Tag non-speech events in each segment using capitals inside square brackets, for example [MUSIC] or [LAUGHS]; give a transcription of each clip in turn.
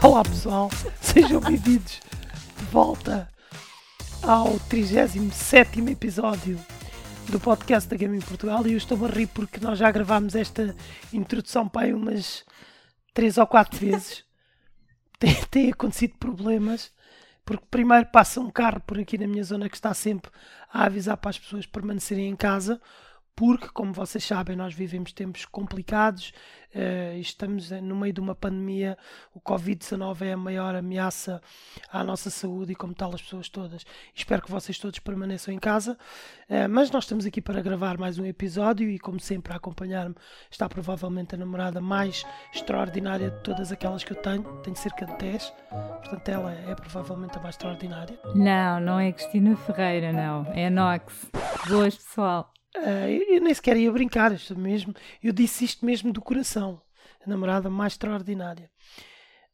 Olá pessoal, sejam bem-vindos de volta ao 37 episódio do podcast da Gaming Portugal. E eu estou a rir porque nós já gravámos esta introdução aí umas 3 ou 4 vezes. [LAUGHS] tem, tem acontecido problemas porque primeiro passa um carro por aqui na minha zona que está sempre a avisar para as pessoas permanecerem em casa porque, como vocês sabem, nós vivemos tempos complicados, uh, estamos no meio de uma pandemia, o Covid-19 é a maior ameaça à nossa saúde e, como tal, as pessoas todas. Espero que vocês todos permaneçam em casa, uh, mas nós estamos aqui para gravar mais um episódio e, como sempre, a acompanhar-me está provavelmente a namorada mais extraordinária de todas aquelas que eu tenho, tenho cerca de 10, portanto, ela é provavelmente a mais extraordinária. Não, não é Cristina Ferreira, não, é Nox. Boas, pessoal. Uh, eu nem sequer ia brincar, isto mesmo, eu disse isto mesmo do coração. A namorada mais extraordinária.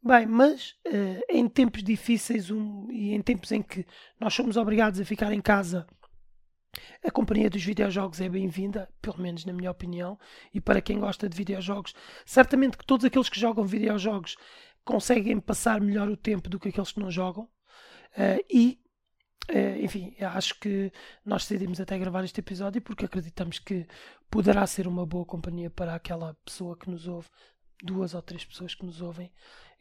Bem, mas uh, em tempos difíceis um, e em tempos em que nós somos obrigados a ficar em casa, a companhia dos videojogos é bem-vinda, pelo menos na minha opinião, e para quem gosta de videojogos, certamente que todos aqueles que jogam videojogos conseguem passar melhor o tempo do que aqueles que não jogam. Uh, e Uh, enfim, acho que nós decidimos até gravar este episódio porque acreditamos que poderá ser uma boa companhia para aquela pessoa que nos ouve, duas ou três pessoas que nos ouvem,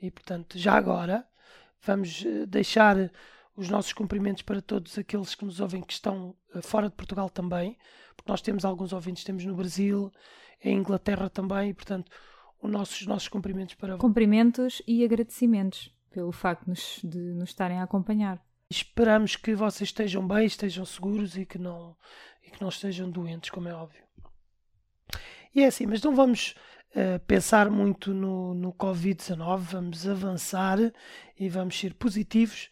e portanto, já agora, vamos eh, deixar os nossos cumprimentos para todos aqueles que nos ouvem que estão eh, fora de Portugal também, porque nós temos alguns ouvintes, temos no Brasil, em Inglaterra também, e portanto, os nossos, os nossos cumprimentos para Cumprimentos e agradecimentos pelo facto de nos estarem a acompanhar. Esperamos que vocês estejam bem, estejam seguros e que não, e que não estejam doentes, como é óbvio. E é assim, mas não vamos uh, pensar muito no, no Covid-19, vamos avançar e vamos ser positivos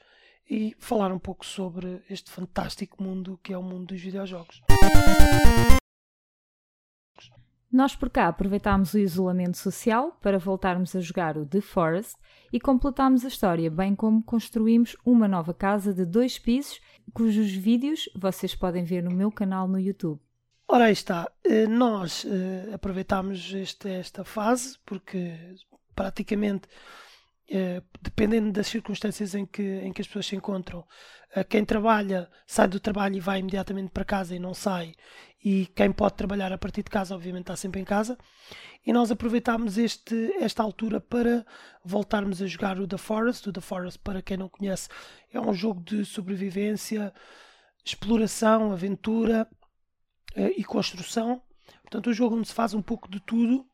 e falar um pouco sobre este fantástico mundo que é o mundo dos videojogos. Nós por cá aproveitámos o isolamento social para voltarmos a jogar o The Forest e completámos a história, bem como construímos uma nova casa de dois pisos, cujos vídeos vocês podem ver no meu canal no YouTube. Ora, aí está. Eh, nós uh, aproveitámos este, esta fase porque praticamente Uh, dependendo das circunstâncias em que, em que as pessoas se encontram. Uh, quem trabalha sai do trabalho e vai imediatamente para casa e não sai, e quem pode trabalhar a partir de casa, obviamente, está sempre em casa. E nós aproveitámos este, esta altura para voltarmos a jogar o The Forest. O The Forest, para quem não conhece, é um jogo de sobrevivência, exploração, aventura uh, e construção. Portanto, um jogo onde se faz um pouco de tudo.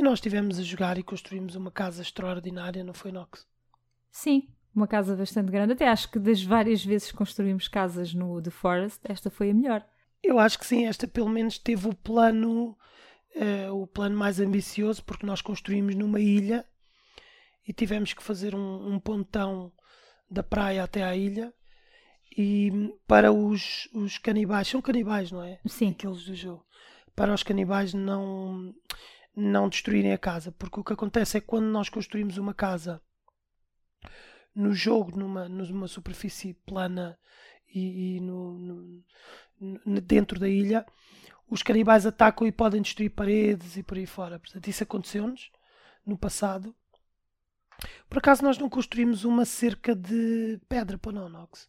E nós estivemos a jogar e construímos uma casa extraordinária, não foi, Nox? Sim, uma casa bastante grande. Até acho que das várias vezes que construímos casas no The Forest, esta foi a melhor. Eu acho que sim, esta pelo menos teve o plano, uh, o plano mais ambicioso, porque nós construímos numa ilha e tivemos que fazer um, um pontão da praia até à ilha. E para os, os canibais, são canibais, não é? Sim. Aqueles do jogo. Para os canibais não, não destruírem a casa, porque o que acontece é que quando nós construímos uma casa no jogo, numa, numa superfície plana e, e no, no, dentro da ilha, os canibais atacam e podem destruir paredes e por aí fora. Portanto, isso aconteceu-nos no passado. Por acaso nós não construímos uma cerca de pedra para não, Nox?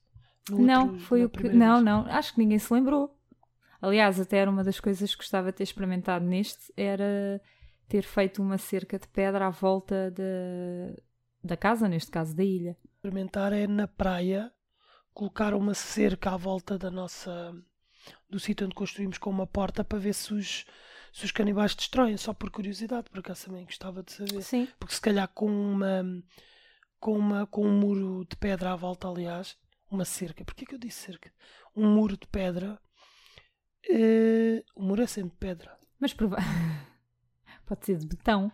não, outro, foi o que. Não, vez. não, acho que ninguém se lembrou. Aliás, até era uma das coisas que gostava de ter experimentado neste, era ter feito uma cerca de pedra à volta de, da casa, neste caso da ilha. Experimentar é na praia, colocar uma cerca à volta da nossa do sítio onde construímos com uma porta para ver se os, se os canibais destroem, só por curiosidade, por acaso também gostava de saber. Sim. Porque se calhar com uma com uma com um muro de pedra à volta, aliás, uma cerca. Porquê que eu disse cerca? Um muro de pedra. Uh, o muro é sempre pedra. Mas prova [LAUGHS] pode ser de betão.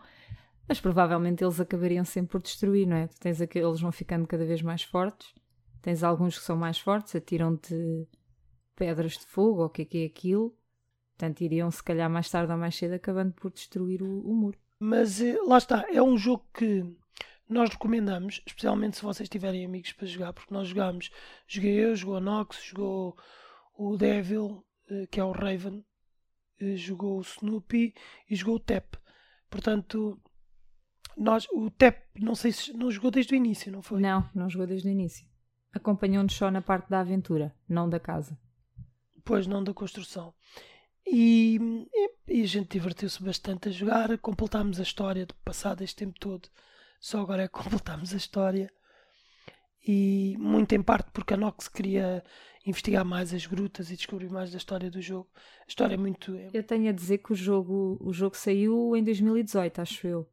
Mas provavelmente eles acabariam sempre por destruir, não é? Tu tens aqueles, eles vão ficando cada vez mais fortes. Tens alguns que são mais fortes, atiram-te pedras de fogo, ou o que é que é aquilo. Portanto, iriam se calhar mais tarde ou mais cedo acabando por destruir o, o muro. Mas eh, lá está, é um jogo que nós recomendamos, especialmente se vocês tiverem amigos para jogar, porque nós jogamos, joguei eu, jogou Nox, jogou o Devil, que é o Raven, eh, jogou o Snoopy e jogou o Tep. Portanto, nós, o TEP, não sei se não jogou desde o início, não foi? Não, não jogou desde o início. Acompanhou-nos só na parte da aventura, não da casa. Pois, não da construção. E, e, e a gente divertiu-se bastante a jogar, completámos a história do passado este tempo todo. Só agora é que [LAUGHS] completámos a história. E muito em parte porque a Nox queria investigar mais as grutas e descobrir mais da história do jogo. A história é muito. É... Eu tenho a dizer que o jogo, o jogo saiu em 2018, acho eu.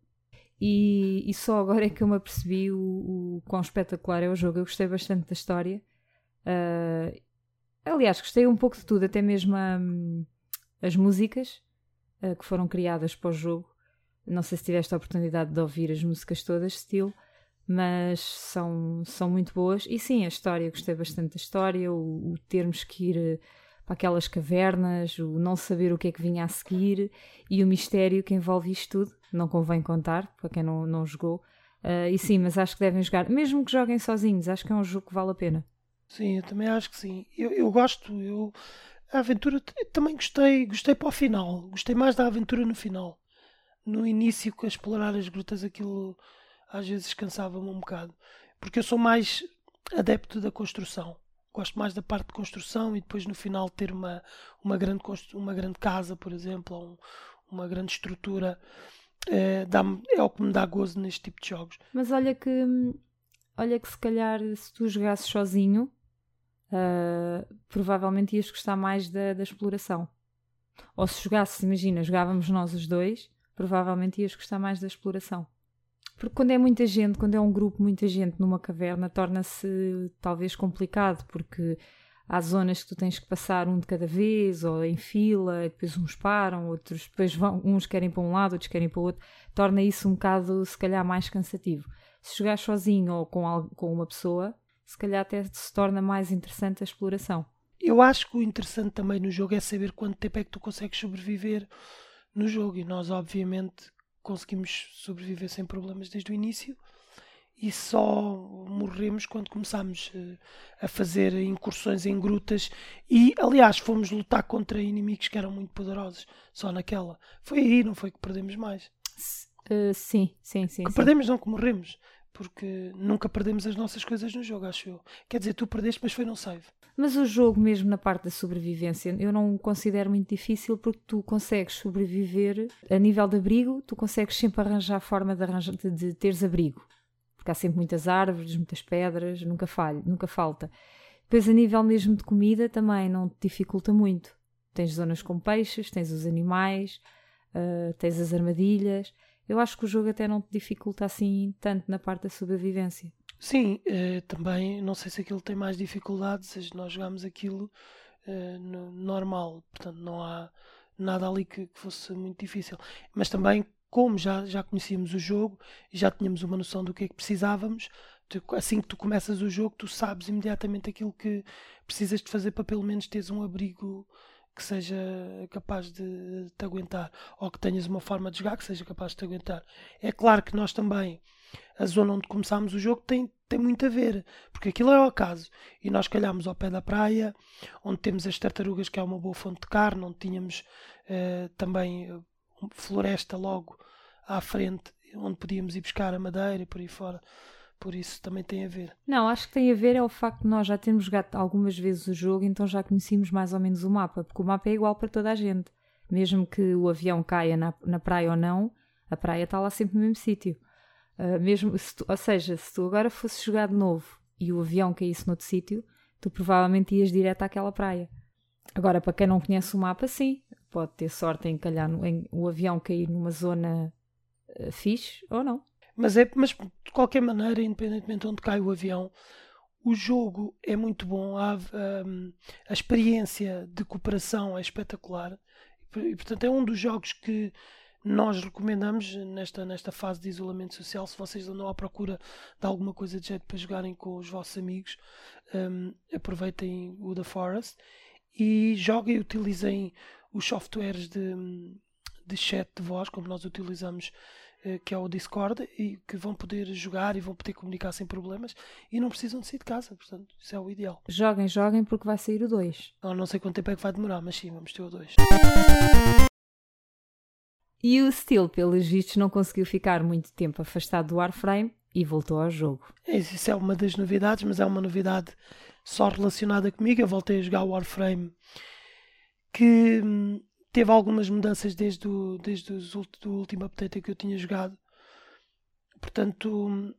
E, e só agora é que eu me apercebi o, o quão espetacular é o jogo. Eu gostei bastante da história. Uh, aliás, gostei um pouco de tudo, até mesmo um, as músicas uh, que foram criadas para o jogo. Não sei se tiveste a oportunidade de ouvir as músicas todas, estilo mas são, são muito boas. E sim, a história, gostei bastante da história, o, o, termos que ir eh, para aquelas cavernas, o não saber o que é que vinha a seguir e o mistério que envolve isto tudo. Não convém contar, para quem não, não jogou. Uh, e sim, mas acho que devem jogar, mesmo que joguem sozinhos, acho que é um jogo que vale a pena. Sim, eu também acho que sim. Eu, eu gosto, eu, a aventura também gostei, gostei para o final, gostei mais da aventura no final. No início, a explorar as grutas, aquilo às vezes cansava-me um bocado. Porque eu sou mais adepto da construção. Gosto mais da parte de construção e depois no final ter uma, uma, grande, uma grande casa, por exemplo, ou um, uma grande estrutura. É, é o que me dá gozo neste tipo de jogos. Mas olha que, olha que se calhar se tu jogasses sozinho, uh, provavelmente ias gostar mais da, da exploração. Ou se jogasses, imagina, jogávamos nós os dois, provavelmente ias gostar mais da exploração. Porque quando é muita gente, quando é um grupo, muita gente numa caverna, torna-se talvez complicado, porque há zonas que tu tens que passar um de cada vez, ou em fila, depois uns param, outros depois vão, uns querem para um lado, outros querem para o outro, torna isso um bocado, se calhar, mais cansativo. Se jogar sozinho ou com, com uma pessoa, se calhar até se torna mais interessante a exploração. Eu acho que o interessante também no jogo é saber quanto tempo é que tu consegues sobreviver no jogo, e nós, obviamente, conseguimos sobreviver sem problemas desde o início e só morremos quando começámos eh, a fazer incursões em grutas e aliás fomos lutar contra inimigos que eram muito poderosos só naquela. Foi aí não foi que perdemos mais. Uh, sim sim sim que sim. perdemos não que morremos porque nunca perdemos as nossas coisas no jogo, acho eu. Quer dizer, tu perdeste, mas foi num save. Mas o jogo, mesmo na parte da sobrevivência, eu não considero muito difícil porque tu consegues sobreviver a nível de abrigo, tu consegues sempre arranjar forma de, arranjar, de, de teres abrigo. Porque há sempre muitas árvores, muitas pedras, nunca falha, nunca falta. Depois, a nível mesmo de comida, também não te dificulta muito. Tens zonas com peixes, tens os animais, uh, tens as armadilhas eu acho que o jogo até não te dificulta assim tanto na parte da sobrevivência. Sim, eh, também não sei se aquilo tem mais dificuldades, nós jogamos aquilo eh, no, normal, portanto não há nada ali que, que, fosse muito difícil. Mas também, como já, já conhecíamos o jogo e já tínhamos uma noção do que é que precisávamos, tu, assim que tu começas o jogo, tu sabes imediatamente aquilo que precisas de fazer para pelo menos teres um abrigo que seja capaz de te aguentar ou que tenhas uma forma de jogar que seja capaz de te aguentar. É claro que nós também, a zona onde começámos o jogo tem, tem muito a ver, porque aquilo é o acaso. E nós calhámos ao pé da praia, onde temos as tartarugas, que é uma boa fonte de carne, onde tínhamos uh, também eh, floresta logo à frente, onde podíamos ir buscar a madeira e por aí fora por isso também tem a ver. Não, acho que tem a ver é o facto de nós já termos jogado algumas vezes o jogo, então já conhecemos mais ou menos o mapa, porque o mapa é igual para toda a gente. Mesmo que o avião caia na, na praia ou não, a praia está lá sempre no mesmo sítio. Uh, mesmo tu, ou seja, se tu agora fosses jogar de novo e o avião caísse noutro sítio, tu provavelmente ias direto àquela praia. Agora, para quem não conhece o mapa, sim, pode ter sorte em calhar no, em, o avião cair numa zona uh, fixe ou não. Mas, é, mas de qualquer maneira, independentemente de onde cai o avião, o jogo é muito bom, a, a, a experiência de cooperação é espetacular e, portanto, é um dos jogos que nós recomendamos nesta, nesta fase de isolamento social. Se vocês andam à procura de alguma coisa de jeito para jogarem com os vossos amigos, um, aproveitem o The Forest e joguem e utilizem os softwares de, de chat de voz, como nós utilizamos que é o Discord, e que vão poder jogar e vão poder comunicar sem problemas e não precisam de sair de casa, portanto, isso é o ideal. Joguem, joguem, porque vai sair o 2. Não, não sei quanto tempo é que vai demorar, mas sim, vamos ter o 2. E o Steel, pelos vistos, não conseguiu ficar muito tempo afastado do Warframe e voltou ao jogo. Isso é uma das novidades, mas é uma novidade só relacionada comigo. Eu voltei a jogar o Warframe que hum, teve algumas mudanças desde o, desde os, do último update que eu tinha jogado. Portanto,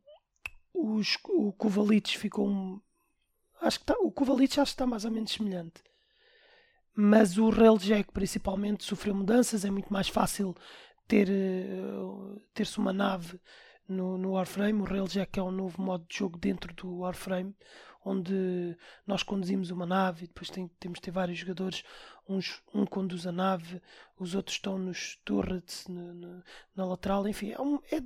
os, o Kovalic ficou acho que tá, o Kovalic acho que está mais ou menos semelhante. Mas o Railjack principalmente sofreu mudanças, é muito mais fácil ter uh, ter-se uma nave no, no Warframe. O Railjack é um novo modo de jogo dentro do Warframe, onde nós conduzimos uma nave e depois tem, temos de ter vários jogadores. Uns, um conduz a nave, os outros estão nos turrets, no, no, na lateral. Enfim, é, um, é,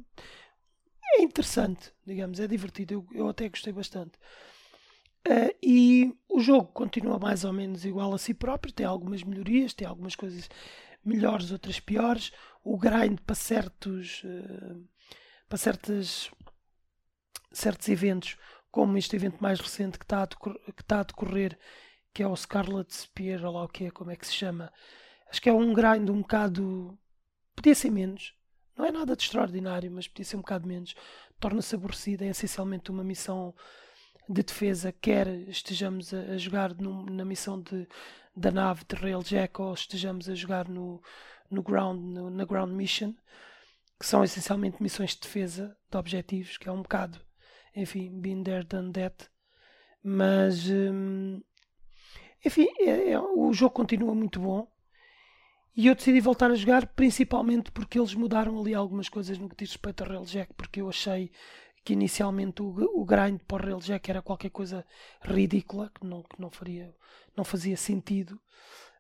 é, interessante, digamos, é divertido. Eu, eu até gostei bastante. Uh, e o jogo continua mais ou menos igual a si próprio, tem algumas melhorias, tem algumas coisas melhores, outras piores. O grind para certos, uh, para certas, certos eventos, como este evento mais recente que está a, que está a decorrer, que é o Scarlet Spear, ou lá o que é, como é que se chama. Acho que é um grind um bocado. Podia ser menos. Não é nada de extraordinário, mas podia ser um bocado menos. Torna-se aborrecida, é essencialmente uma missão de defesa, quer estejamos a, a jogar no, na missão de, da nave de Railjack ou estejamos a jogar no, no ground, no, na ground mission, que são essencialmente missões de defesa de objetivos, que é um bocado, enfim, been there, done that. Mas, hum, enfim, é, é, o jogo continua muito bom. E eu decidi voltar a jogar principalmente porque eles mudaram ali algumas coisas no que diz respeito a Railjack, porque eu achei que inicialmente o, o grind para o Railjack era qualquer coisa ridícula, que não, que não, faria, não fazia sentido,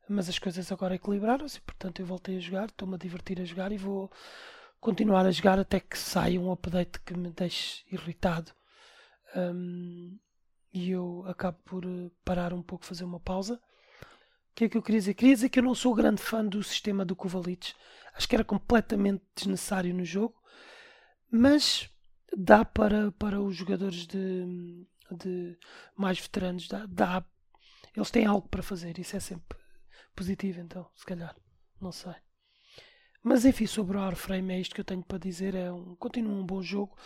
mas as coisas agora equilibraram-se, portanto eu voltei a jogar, estou-me a divertir a jogar e vou continuar a jogar até que saia um update que me deixe irritado. Um, e eu acabo por eh, parar um pouco, fazer uma pausa. O que é que eu queria dizer? Queria dizer que eu não sou grande fã do sistema do Kovalic. Acho que era completamente desnecessário no jogo. Mas dá para, para os jogadores de, de mais veteranos, dá, dá, eles têm algo para fazer, isso é sempre positivo, então, se calhar, não sei. Mas enfim, sobre o Warframe é isto que eu tenho para dizer, é um, continua um bom jogo.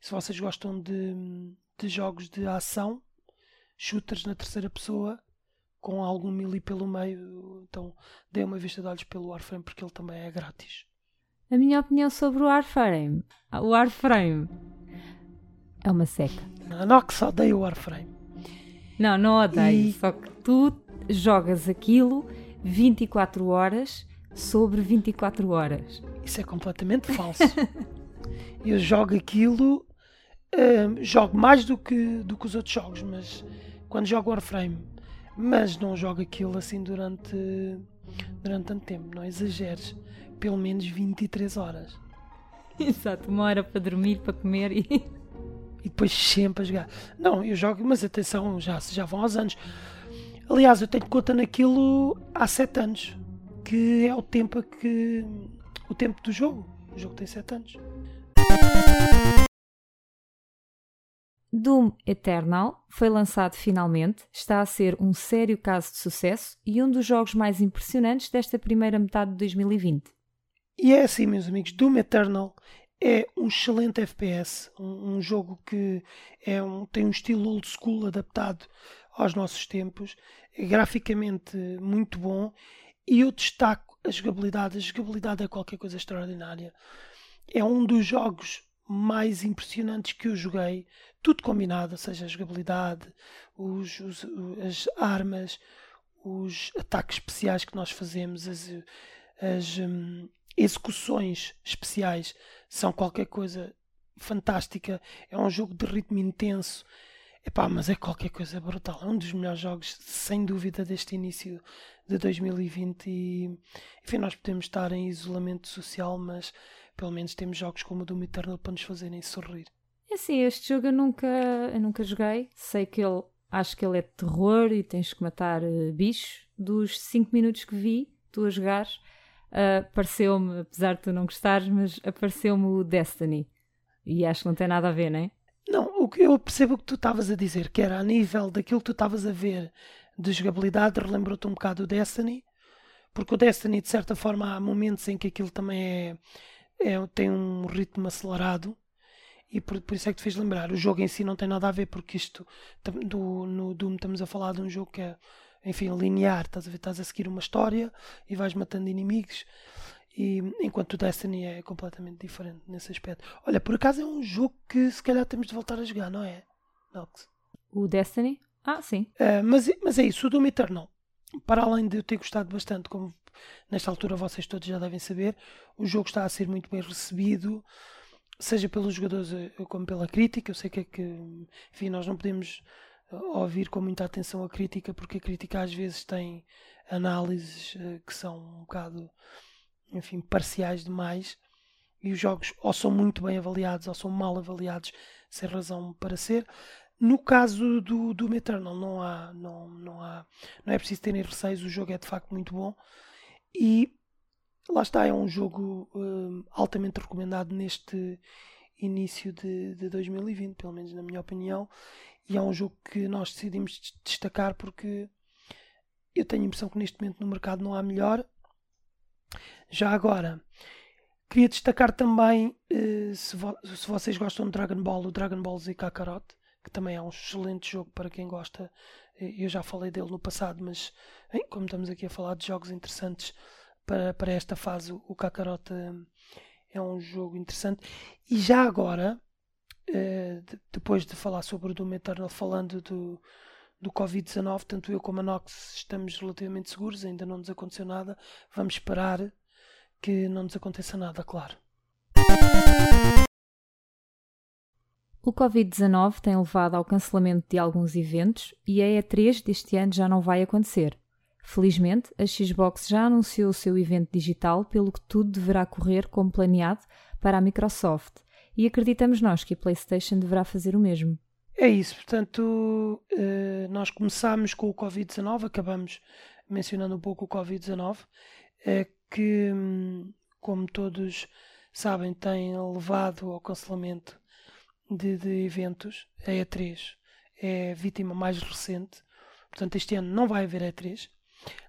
Se vocês gostam de, de jogos de ação, shooters na terceira pessoa, com algum melee pelo meio, então dê uma vista de olhos pelo Warframe porque ele também é grátis. A minha opinião sobre o Warframe. O Warframe é uma seca. A Nox odeia o Warframe. Não, não odeio. E... Só que tu jogas aquilo 24 horas sobre 24 horas. Isso é completamente falso. [LAUGHS] Eu jogo aquilo, jogo mais do que, do que os outros jogos, mas quando jogo Warframe, mas não jogo aquilo assim durante, durante tanto tempo, não exageres pelo menos 23 horas. [LAUGHS] Exato, uma hora para dormir, para comer e. E depois sempre a jogar. Não, eu jogo, mas atenção, já, já vão aos anos. Aliás, eu tenho conta naquilo há 7 anos, que é o tempo que. o tempo do jogo. O jogo tem 7 anos. Doom Eternal foi lançado finalmente, está a ser um sério caso de sucesso e um dos jogos mais impressionantes desta primeira metade de 2020. E é assim, meus amigos, Doom Eternal é um excelente FPS, um, um jogo que é um, tem um estilo old school adaptado aos nossos tempos, é graficamente muito bom e eu destaco a jogabilidade. A jogabilidade é qualquer coisa extraordinária. É um dos jogos mais impressionantes que eu joguei, tudo combinado, ou seja, a jogabilidade, os, os, as armas, os ataques especiais que nós fazemos, as, as, hum, execuções especiais são qualquer coisa fantástica. É um jogo de ritmo intenso. Epá, mas é qualquer coisa brutal. É um dos melhores jogos, sem dúvida, deste início de 2020. E, enfim, nós podemos estar em isolamento social, mas pelo menos temos jogos como o Doom Eternal para nos fazerem sorrir. É assim, este jogo eu nunca, eu nunca joguei. Sei que ele, acho que ele é de terror e tens que matar uh, bichos. Dos 5 minutos que vi, tu a jogares, uh, apareceu-me, apesar de tu não gostares, mas apareceu-me o Destiny. E acho que não tem nada a ver, não é? Não, o que eu percebo o que tu estavas a dizer, que era a nível daquilo que tu estavas a ver de jogabilidade, relembrou-te um bocado o Destiny, porque o Destiny, de certa forma, há momentos em que aquilo também é, é tem um ritmo acelerado e por, por, isso é que te fez lembrar. O jogo em si não tem nada a ver, porque isto do, no Doom estamos a falar de um jogo que é, enfim, linear. Estás a ver, estás a seguir uma história e vais matando inimigos. E, enquanto o Destiny é completamente diferente nesse aspecto. Olha, por acaso é um jogo que se calhar temos de voltar a jogar, não é? Nox? O Destiny? Ah, sim. Uh, mas, mas é isso, o Doom Eternal. Para além de eu ter gostado bastante, como nesta altura vocês todos já devem saber, o jogo está a ser muito bem recebido seja pelos jogadores eh, como pela crítica. Eu sei que é que, enfim, nós não podemos eh, ouvir com muita atenção a crítica, porque a crítica às vezes tem análises eh, que são um bocado, enfim, parciais demais. E os jogos ou são muito bem avaliados ou são mal avaliados, sem razão para ser. No caso do, do não há, não, não há, não é preciso terem receios, o jogo é de facto muito bom. E lá está, é um jogo uh, altamente recomendado neste início de, de 2020, pelo menos na minha opinião, e é um jogo que nós decidimos destacar porque eu tenho a impressão que neste momento no mercado não há melhor. Já agora, queria destacar também, uh, se, vo se, vocês gostam de Dragon Ball, o Dragon Ball Z Kakarot, também é um excelente jogo para quem gosta. Eu já falei dele no passado, mas bem, como estamos aqui a falar de jogos interessantes, para, para esta fase o Kakarot é um jogo interessante. E já agora, eh, depois de falar sobre o Doom Eternal, falando do, do Covid-19, tanto eu como a Nox estamos relativamente seguros, ainda não nos aconteceu nada. Vamos esperar que não nos aconteça nada, claro. O Covid-19 tem levado ao cancelamento de alguns eventos e a E3 deste ano já não vai acontecer. Felizmente, a Xbox já anunciou o seu evento digital, pelo que tudo deverá correr como planeado para a Microsoft, e acreditamos nós que a PlayStation deverá fazer o mesmo. É isso, portanto, eh, nós começámos com o Covid-19, acabamos mencionando um pouco o Covid-19, é que, hum, como todos sabem, tem levado ao cancelamento de, de eventos. A E3 é a vítima mais recente, portanto, este ano não vai haver E3.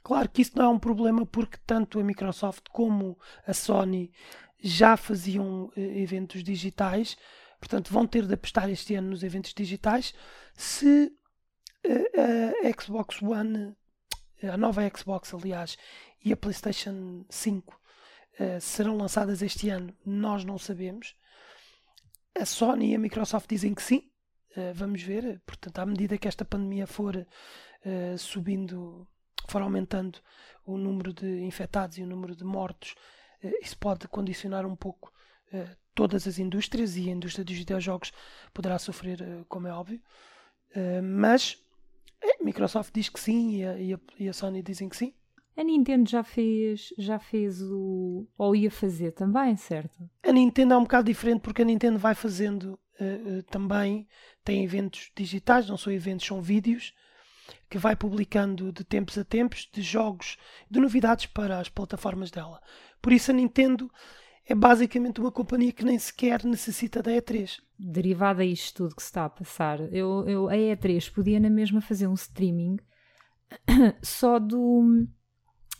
Claro que isso não é um problema porque tanto a Microsoft como a Sony já faziam eh, eventos digitais, portanto vão ter de apostar este ano nos eventos digitais. Se eh, a Xbox One, a nova Xbox, aliás, e a PlayStation 5 eh, serão lançadas este ano, nós não sabemos. A Sony e a Microsoft dizem que sim. vamos ver. Portanto, à medida que esta pandemia for subindo for aumentando o número de infectados e o número de mortos, eh, isso pode condicionar um pouco todas as indústrias e a indústria dos videojogos poderá sofrer, como é óbvio. Mas a Microsoft diz que sim e a, e a Sony dizem que sim. A Nintendo já fez, já fez o. ou ia fazer também, certo? A Nintendo é um bocado diferente porque a Nintendo vai fazendo uh, uh, também, tem eventos digitais, não são eventos, são vídeos que vai publicando de tempos a tempos de jogos, de novidades para as plataformas dela. Por isso a Nintendo é basicamente uma companhia que nem sequer necessita da E3. Derivado a isto tudo que se está a passar, eu, eu, a E3 podia na mesma fazer um streaming [COUGHS] só do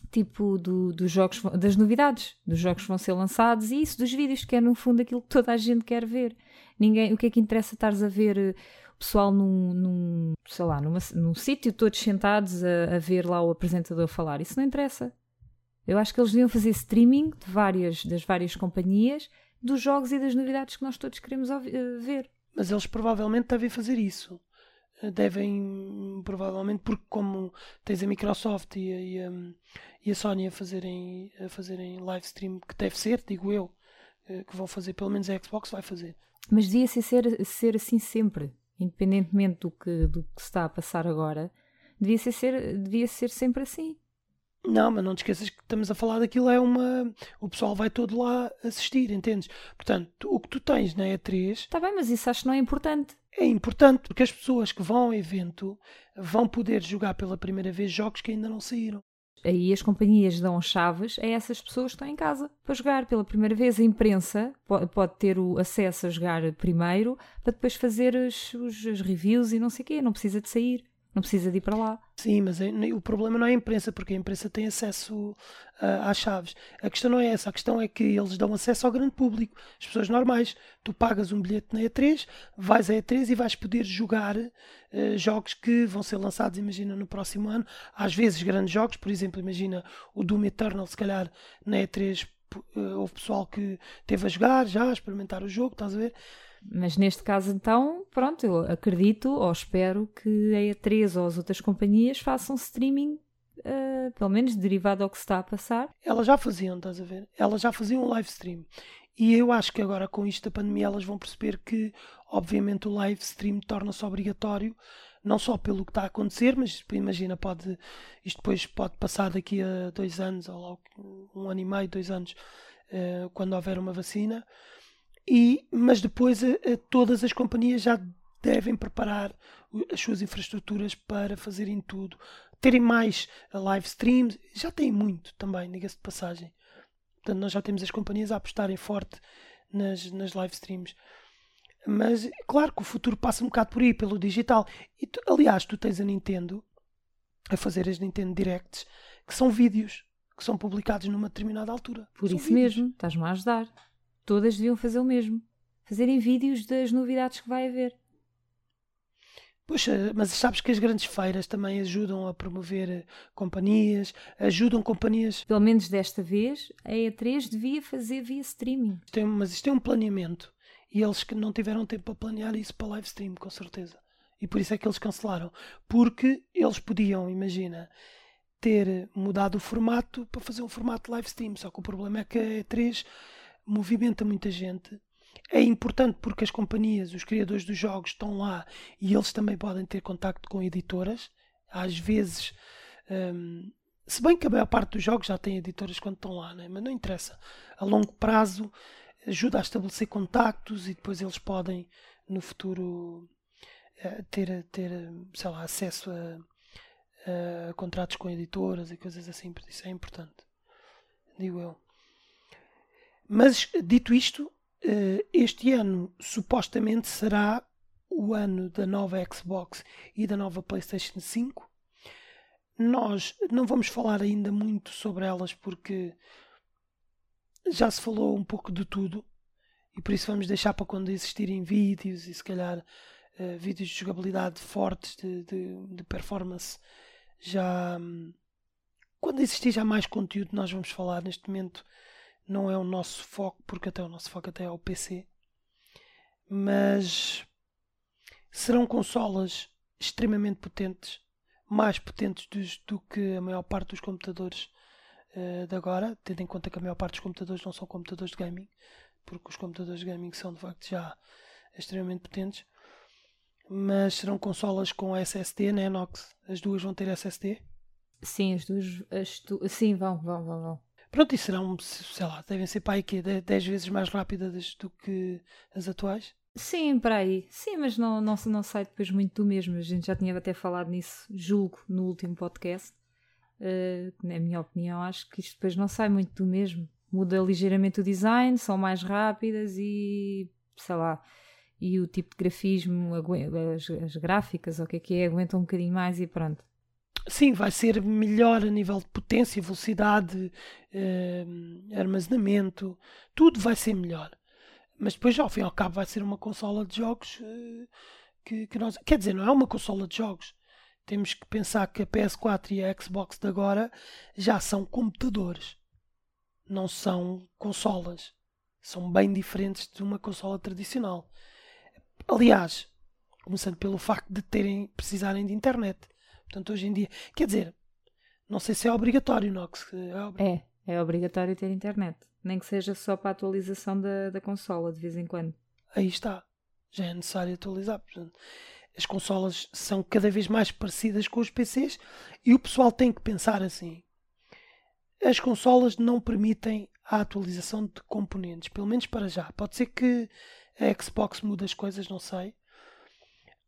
tipo do, dos jogos, das novidades, dos jogos que vão ser lançados e isso, dos vídeos, que é no fundo aquilo que toda a gente quer ver. Ninguém, o que é que interessa estares a ver pessoal num, num sei lá, numa, num sítio todos sentados a, a, ver lá o apresentador falar. Isso não interessa. Eu acho que eles deviam fazer streaming de várias, das várias companhias dos jogos e das novidades que nós todos queremos eh, ver. Mas eles provavelmente devem fazer isso. Devem, provavelmente, porque como tens a Microsoft e a, e a, e a Sony a fazerem, a fazerem live stream, que deve ser, digo eu, eh, que vão fazer, pelo menos a Xbox vai fazer. Mas devia ser, ser assim sempre independentemente do que, do que se está a passar agora, devia ser, ser, devia ser sempre assim. Não, mas não te esqueças que estamos a falar daquilo, é uma. O pessoal vai todo lá assistir, entendes? Portanto, o que tu tens na E3. Está bem, mas isso acho que não é importante. É importante porque as pessoas que vão ao evento vão poder jogar pela primeira vez jogos que ainda não saíram. Aí as companhias dão chaves a essas pessoas que estão em casa para jogar pela primeira vez. A imprensa pode ter o acesso a jogar primeiro para depois fazer os, os, reviews e não sei o quê, não precisa de sair. Não precisa de ir para lá. Sim, mas é- o problema não é a imprensa, porque a imprensa tem acesso ah, às chaves. A questão não é essa, a questão é que eles dão acesso ao grande público, as pessoas normais. Tu pagas um bilhete na E3, vais à E3 e vais poder jogar ah, jogos que vão ser lançados, imagina, no próximo ano. Às vezes grandes jogos, por exemplo, imagina o Doom Eternal, se calhar na E3 p- ah, houve pessoal que teve a jogar já, a experimentar o jogo, estás a ver? Mas neste caso, então, pronto, eu acredito ou espero que a E3 ou as outras companhias façam streaming, eh, pelo menos derivado ao que se está a passar. Elas já faziam, estás a ver? Elas já faziam um live stream. E eu acho que agora com isto da pandemia elas vão perceber que, obviamente, o live stream torna-se obrigatório, não só pelo que está a acontecer, mas imagina, pode, isto depois pode passar daqui a dois anos, ou um ano e meio, dois anos, eh, quando houver uma vacina. E, mas depois eh, eh, todas as companhias já devem preparar as suas infraestruturas para fazerem tudo. Terem mais eh, live streams, já têm muito também, diga-se de passagem. Portanto, nós já temos as companhias a apostarem forte nas, nas live streams. Mas, claro que o futuro passa um bocado por aí, pelo digital. E tu- aliás, tu tens a Nintendo a fazer as Nintendo Directs, que são vídeos que são publicados numa determinada altura. Por São isso vídeos. mesmo, estás-me a ajudar. Todas deviam fazer o mesmo. Fazerem vídeos das novidades que vai haver. Poxa, mas sabes que as grandes feiras também ajudam a promover eh, companhias, ajudam companhias. Pelo menos desta vez, a E3 devia fazer via streaming. É- mas isto é um planeamento. E eles que não tiveram tempo para planear isso para live stream, com certeza. E por isso é que eles cancelaram. Porque eles podiam, imagina, ter mudado o formato para fazer um formato live stream. Só que o problema é que a E3 movimenta muita gente. É importante porque as companhias, os criadores dos jogos estão lá e eles também podem ter contacto com editoras. Às vezes, hum, se bem que a maior parte dos jogos já tem editoras quando estão lá, né? mas não interessa. A longo prazo ajuda a estabelecer contactos e depois eles podem no futuro eh, ter, ter sei lá, acesso a, a contratos com editoras e coisas assim, por isso é importante, digo eu. Mas dito isto, eh, este ano supostamente será o ano da nova Xbox e da nova PlayStation 5. Nós não vamos falar ainda muito sobre elas porque já se falou um pouco de tudo e por isso vamos deixar para quando existirem vídeos e se calhar eh, vídeos de jogabilidade fortes de, de, de performance já hum, quando existir já mais conteúdo nós vamos falar neste momento não é o nosso foco porque até o nosso foco até é o PC mas serão consolas extremamente potentes mais potentes do que a maior parte dos computadores eh, de agora, tendo em conta que a maior parte dos computadores não são computadores de gaming, porque os computadores de gaming são de facto já extremamente potentes. Mas serão consolas com SSD, né, Nox? As duas vão ter SSD. Sim, as duas. As tu... Sim, vão, vão, vão, vão. Pronto, e serão, sei lá, devem ser para aí que 10 vezes mais rápidas do que as atuais. Sim, para aí. Sim, mas não, não, não sai depois muito do mesmo. A gente já tinha até falado nisso, julgo, no último podcast. Uh, na minha opinião, acho que isto depois não sai muito do mesmo. Muda ligeiramente o design, são mais rápidas e sei lá. E o tipo de grafismo, as, as gráficas, o que é que é, aguentam um bocadinho mais e pronto. Sim, vai ser melhor a nível de potência, velocidade, eh, armazenamento, tudo vai ser melhor. Mas depois, ao fim e ao cabo, vai ser uma consola de jogos eh, que, que nós. Quer dizer, não é uma consola de jogos. Temos que pensar que a PS4 e a Xbox de agora já são computadores, não são consolas. São bem diferentes de uma consola tradicional. Aliás, começando pelo facto de terem precisarem de internet. Portanto, hoje em dia, quer dizer, não sei se é obrigatório, Nox. É obri- É, é obrigatório ter internet. Nem que seja só para a atualização da, da consola de vez em quando. Aí está. Já é necessário atualizar. Portanto, as consolas são cada vez mais parecidas com os PCs e o pessoal tem que pensar assim. As consolas não permitem a atualização de componentes, pelo menos para já. Pode ser que a Xbox mude as coisas, não sei.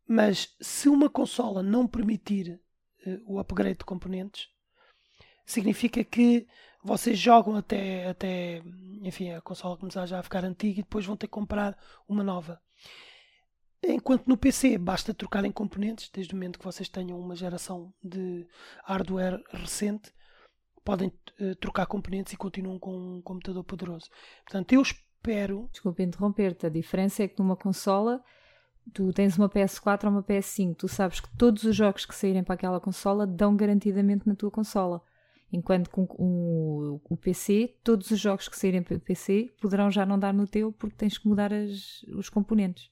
Mas se uma consola não permitir o upgrade de componentes, significa que vocês jogam até, até enfim, a consola começar já a ficar antiga e depois vão ter que comprar uma nova. Enquanto no PC basta trocarem componentes, desde o momento que vocês tenham uma geração de hardware recente, podem uh, trocar componentes e continuam com um computador poderoso. Portanto, eu espero. Desculpa interromper-te, a diferença é que numa consola tu tens uma PS4 ou uma PS5, tu sabes que todos os jogos que saírem para aquela consola dão garantidamente na tua consola. Enquanto com o, o PC, todos os jogos que saírem para o PC poderão já não dar no teu porque tens que mudar as, os componentes.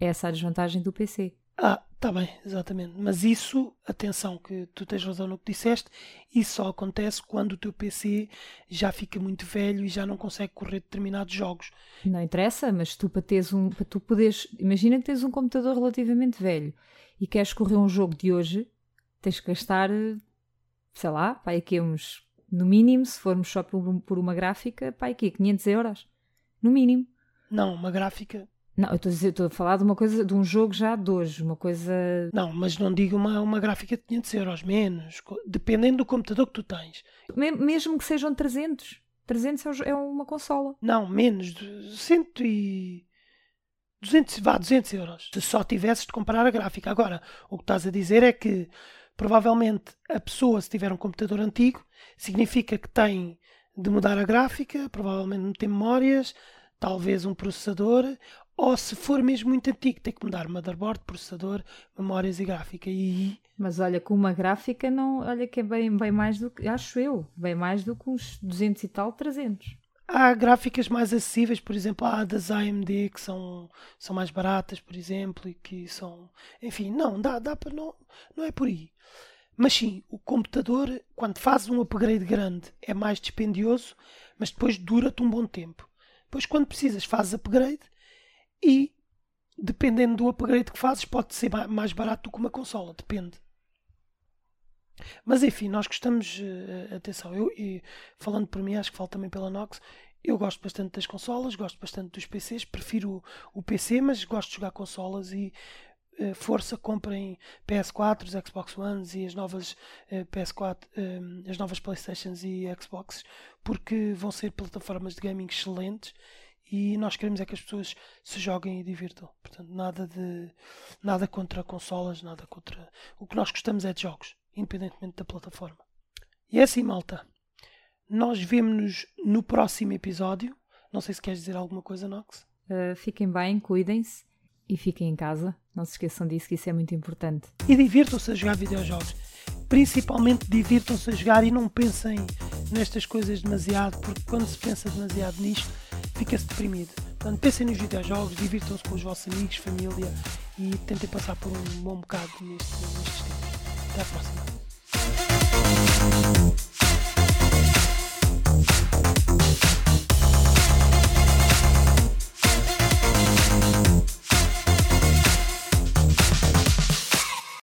É essa a desvantagem do PC. Ah, está bem, exatamente. Mas isso, atenção, que tu tens razão no que disseste, isso só acontece quando o teu PC já fica muito velho e já não consegue correr determinados jogos. Não interessa, mas tu para teres um. Para tu poderes. Imagina que tens um computador relativamente velho e queres correr um jogo de hoje, tens que gastar, sei lá, para aqui uns. No mínimo, se formos só por, por uma gráfica, para aqui 500 euros. No mínimo. Não, uma gráfica não, eu estou a, dizer, estou a falar de uma coisa, de um jogo já de hoje, uma coisa. Não, mas não digo uma, uma gráfica de 500 euros, menos, dependendo do computador que tu tens. Mesmo que sejam 300. 300 é, é uma consola. Não, menos, de 100 e. 200, vá, 200 euros. Se só tivesses de comprar a gráfica. Agora, o que estás a dizer é que provavelmente a pessoa, se tiver um computador antigo, significa que tem de mudar a gráfica, provavelmente não tem memórias, talvez um processador, ou se for mesmo muito antigo, tem que mudar motherboard, processador, memórias e gráfica. E... Mas olha, com uma gráfica, não, olha que é bem, bem mais do que, acho eu, bem mais do que uns 200 e tal, 300. Há gráficas mais acessíveis, por exemplo, há das AMD que são, são mais baratas, por exemplo, e que são. Enfim, não, dá, dá para. Não, não é por aí. Mas sim, o computador, quando faz um upgrade grande, é mais dispendioso, mas depois dura-te um bom tempo. Depois, quando precisas, fazes upgrade e dependendo do upgrade que fazes, pode ser mais barato do que uma consola, depende. Mas enfim, nós gostamos, uh, atenção, eu, e, falando por mim, acho que falo também pela Nox, eu gosto bastante das consolas, gosto bastante dos PCs, prefiro o, PC, mas gosto de jogar consolas e uh, força, comprem PS4, Xbox Ones e as novas uh, PS4, as novas Playstations e Xboxes, porque vão ser plataformas de gaming excelentes e nós queremos é que as pessoas se joguem e divirtam. Portanto, nada de nada contra consolas, nada contra. O que nós gostamos é de jogos, independentemente da plataforma. E é assim, malta. Nós vemos-nos no próximo episódio. Não sei se queres dizer alguma coisa, Nox. Uh, fiquem bem, cuidem-se e fiquem em casa. Não se esqueçam disso, que isso é muito importante. E divirtam-se a jogar videojogos. Principalmente divirtam-se a jogar e não pensem nestas coisas demasiado, porque quando se pensa demasiado nisto, fica-se deprimido. Portanto, pensem nos videojogos, divirtam-se com os vossos amigos, família e tentem passar por um bom bocado nestes, nestes tempos. Até à próxima.